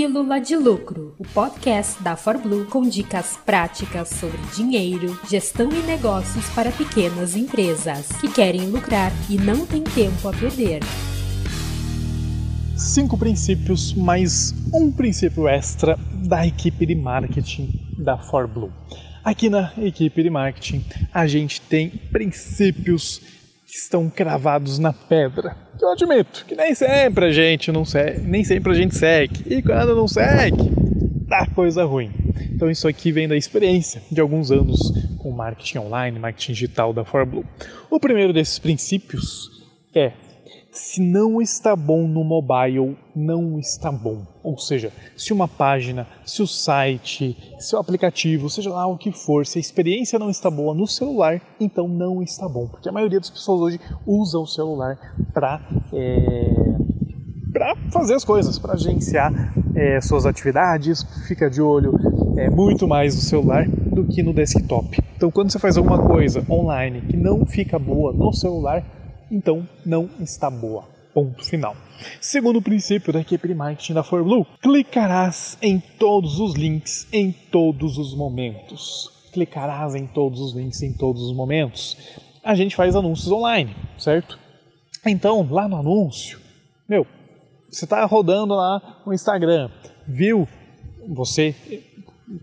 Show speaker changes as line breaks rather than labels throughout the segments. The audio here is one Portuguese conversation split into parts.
Pílula de Lucro, o podcast da ForBlue com dicas práticas sobre dinheiro, gestão e negócios para pequenas empresas que querem lucrar e não têm tempo a perder.
Cinco princípios mais um princípio extra da equipe de marketing da ForBlue. Aqui na equipe de marketing a gente tem princípios que estão cravados na pedra. Eu admito que nem sempre a gente não segue, nem sempre a gente segue. E quando não segue, dá coisa ruim. Então isso aqui vem da experiência de alguns anos com marketing online, marketing digital da ForBlue. O primeiro desses princípios é se não está bom no mobile, não está bom. Ou seja, se uma página, se o site, se o aplicativo, seja lá o que for, se a experiência não está boa no celular, então não está bom. Porque a maioria das pessoas hoje usa o celular para é, fazer as coisas, para gerenciar é, suas atividades, fica de olho é, muito mais no celular do que no desktop. Então, quando você faz alguma coisa online que não fica boa no celular, então não está boa. Ponto final. Segundo princípio da equipe de marketing da ForBlue, clicarás em todos os links em todos os momentos. Clicarás em todos os links em todos os momentos. A gente faz anúncios online, certo? Então, lá no anúncio, meu, você está rodando lá no Instagram, viu você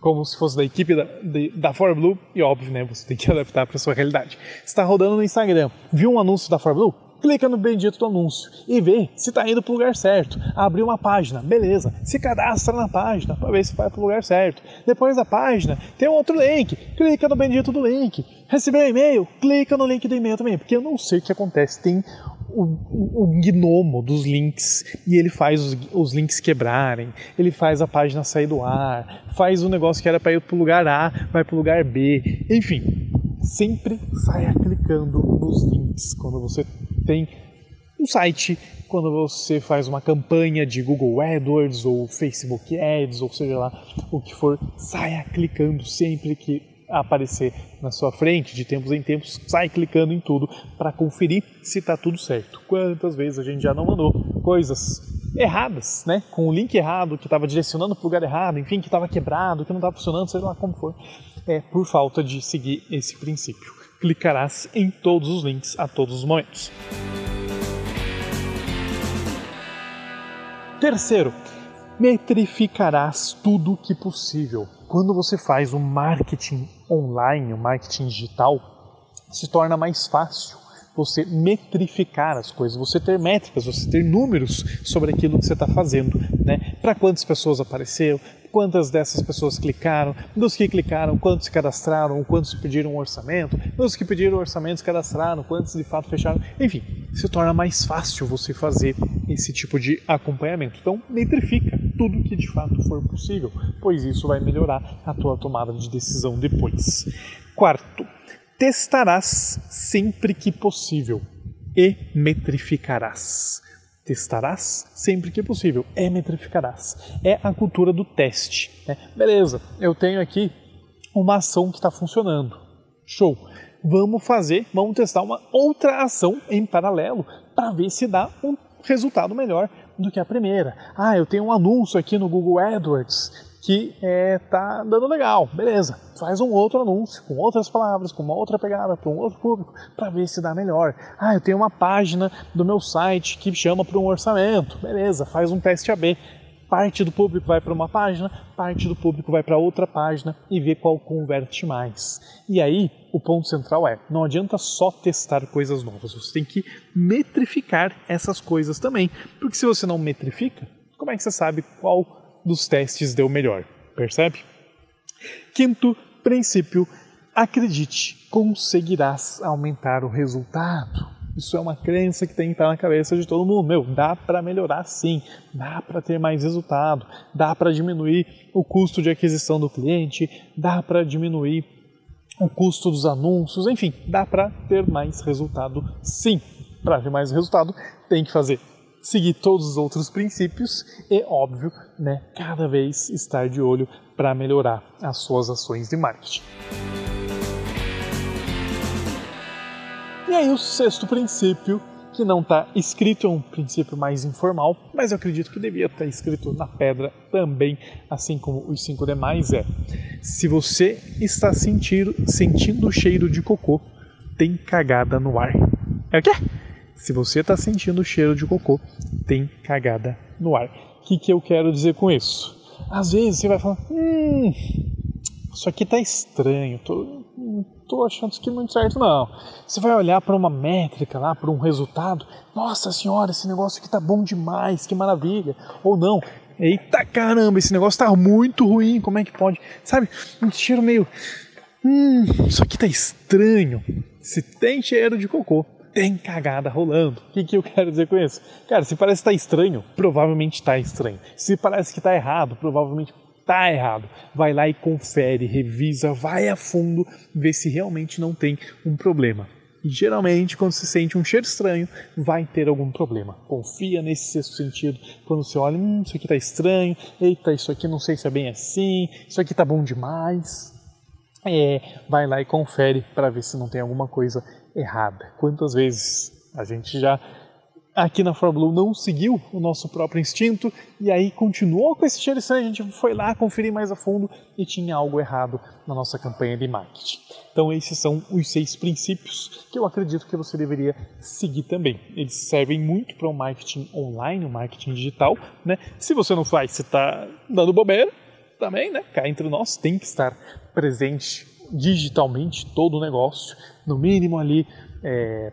como se fosse da equipe da, de, da ForBlue, e óbvio, né, você tem que adaptar para sua realidade. está rodando no Instagram, viu um anúncio da ForBlue? Clica no bendito do anúncio e vê se está indo para o lugar certo. Abriu uma página, beleza. Se cadastra na página para ver se vai para o lugar certo. Depois da página, tem um outro link. Clica no bendito do link. Recebeu e-mail? Clica no link do e-mail também, porque eu não sei o que acontece. Tem o, o, gnomo dos links e ele faz os, os, links quebrarem, ele faz a página sair do ar, faz o um negócio que era para ir para o lugar A, vai para o lugar B, enfim, sempre saia clicando nos links quando você tem um site, quando você faz uma campanha de Google AdWords ou Facebook Ads, ou seja lá o que for, saia clicando sempre que aparecer na sua frente, de tempos em tempos, sai clicando em tudo para conferir se está tudo certo. Quantas vezes a gente já não mandou coisas erradas, né? Com o link errado, que estava direcionando para o lugar errado, enfim, que estava quebrado, que não estava funcionando, seja lá como for, é por falta de seguir esse princípio. Clicarás em todos os links a todos os momentos. Terceiro, metrificarás tudo que possível quando você faz o marketing online, o marketing digital, se torna mais fácil você metrificar as coisas, você ter métricas, você ter números sobre aquilo que você está fazendo, né? Para quantas pessoas apareceu, quantas dessas pessoas clicaram, dos que clicaram, quantos se cadastraram, quantos pediram um orçamento, dos que pediram orçamento se cadastraram, quantos de fato fecharam, enfim, se torna mais fácil você fazer esse tipo de acompanhamento. Então, metrifica tudo que de fato for possível, pois isso vai melhorar a tua tomada de decisão depois. Quarto, testarás sempre que possível e metrificarás testarás sempre que possível, é metrificarás. É a cultura do teste. Né? Beleza, eu tenho aqui uma ação que está funcionando. Show. Vamos fazer, vamos testar uma outra ação em paralelo para ver se dá um resultado melhor do que a primeira. Ah, eu tenho um anúncio aqui no Google AdWords que é, tá dando legal, beleza. Faz um outro anúncio com outras palavras, com uma outra pegada para um outro público, para ver se dá melhor. Ah, eu tenho uma página do meu site que chama para um orçamento, beleza. Faz um teste AB. Parte do público vai para uma página, parte do público vai para outra página e vê qual converte mais. E aí, o ponto central é: não adianta só testar coisas novas, você tem que metrificar essas coisas também. Porque se você não metrifica, como é que você sabe qual dos testes deu melhor, percebe? Quinto princípio, acredite, conseguirás aumentar o resultado. Isso é uma crença que tem que estar na cabeça de todo mundo. Meu, dá para melhorar sim, dá para ter mais resultado, dá para diminuir o custo de aquisição do cliente, dá para diminuir o custo dos anúncios, enfim, dá para ter mais resultado sim. Para ter mais resultado, tem que fazer seguir todos os outros princípios e, óbvio, né, cada vez estar de olho para melhorar as suas ações de marketing. E aí, o sexto princípio que não está escrito, é um princípio mais informal, mas eu acredito que devia estar escrito na pedra também, assim como os cinco demais é: se você está sentindo, sentindo o cheiro de cocô, tem cagada no ar. É o quê? Se você está sentindo o cheiro de cocô, tem cagada no ar. O que, que eu quero dizer com isso? Às vezes você vai falar, hum, isso aqui tá estranho, tô, tô achando isso aqui muito certo não. Você vai olhar para uma métrica lá, para um resultado, nossa senhora, esse negócio aqui tá bom demais, que maravilha. Ou não, eita caramba, esse negócio tá muito ruim, como é que pode? Sabe, um cheiro meio, hum, isso aqui tá estranho. Se tem cheiro de cocô, tem cagada rolando. O que, que eu quero dizer com isso? Cara, se parece que está estranho, provavelmente está estranho. Se parece que está errado, provavelmente está errado. Vai lá e confere, revisa, vai a fundo, vê se realmente não tem um problema. Geralmente, quando se sente um cheiro estranho, vai ter algum problema. Confia nesse sexto sentido. Quando você olha, hum, isso aqui está estranho, eita, isso aqui não sei se é bem assim, isso aqui está bom demais. É, vai lá e confere para ver se não tem alguma coisa errada. Quantas vezes a gente já aqui na Fórmula 1 não seguiu o nosso próprio instinto e aí continuou com esse cheiro estranho, a gente foi lá conferir mais a fundo e tinha algo errado na nossa campanha de marketing. Então esses são os seis princípios que eu acredito que você deveria seguir também. Eles servem muito para o marketing online, o marketing digital, né? Se você não faz, você está dando bobeira também, né? Cá entre nós tem que estar presente digitalmente todo o negócio, no mínimo ali é,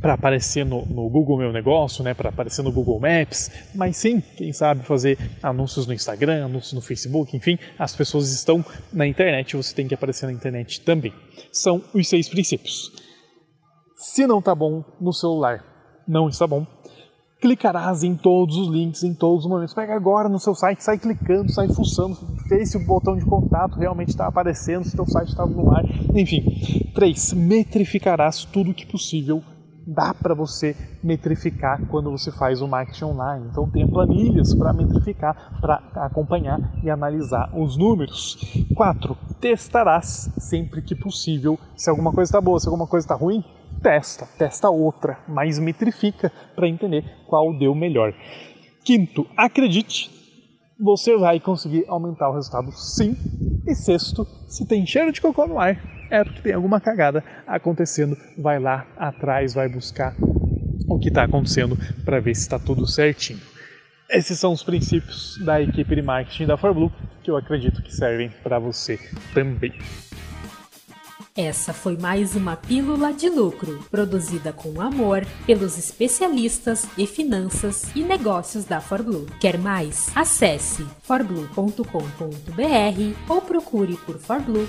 para aparecer no, no, Google Meu Negócio, né, para aparecer no Google Maps, mas sim, quem sabe fazer anúncios no Instagram, anúncios no Facebook, enfim, as pessoas estão na internet, você tem que aparecer na internet também. São os seis princípios. Se não está bom no celular, não está bom clicarás em todos os links, em todos os momentos. Pega agora no seu site, sai clicando, sai fuçando, vê se o botão de contato realmente está aparecendo, se o seu site está no ar. Enfim. 3. Metrificarás tudo que possível dá para você metrificar quando você faz o marketing online. Então tem planilhas para metrificar, para acompanhar e analisar os números. 4. Testarás sempre que possível se alguma coisa está boa, se alguma coisa está ruim, testa, testa outra, mas metrifica para entender qual deu melhor. Quinto, acredite, você vai conseguir aumentar o resultado sim. E sexto, se tem cheiro de cocô no ar, é porque tem alguma cagada acontecendo. Vai lá atrás, vai buscar o que está acontecendo para ver se está tudo certinho. Esses são os princípios da equipe de marketing da ForBlue que eu acredito que servem para você também.
Essa foi mais uma Pílula de Lucro, produzida com amor pelos especialistas em finanças e negócios da ForBlue. Quer mais? Acesse forblue.com.br ou procure por ForBlue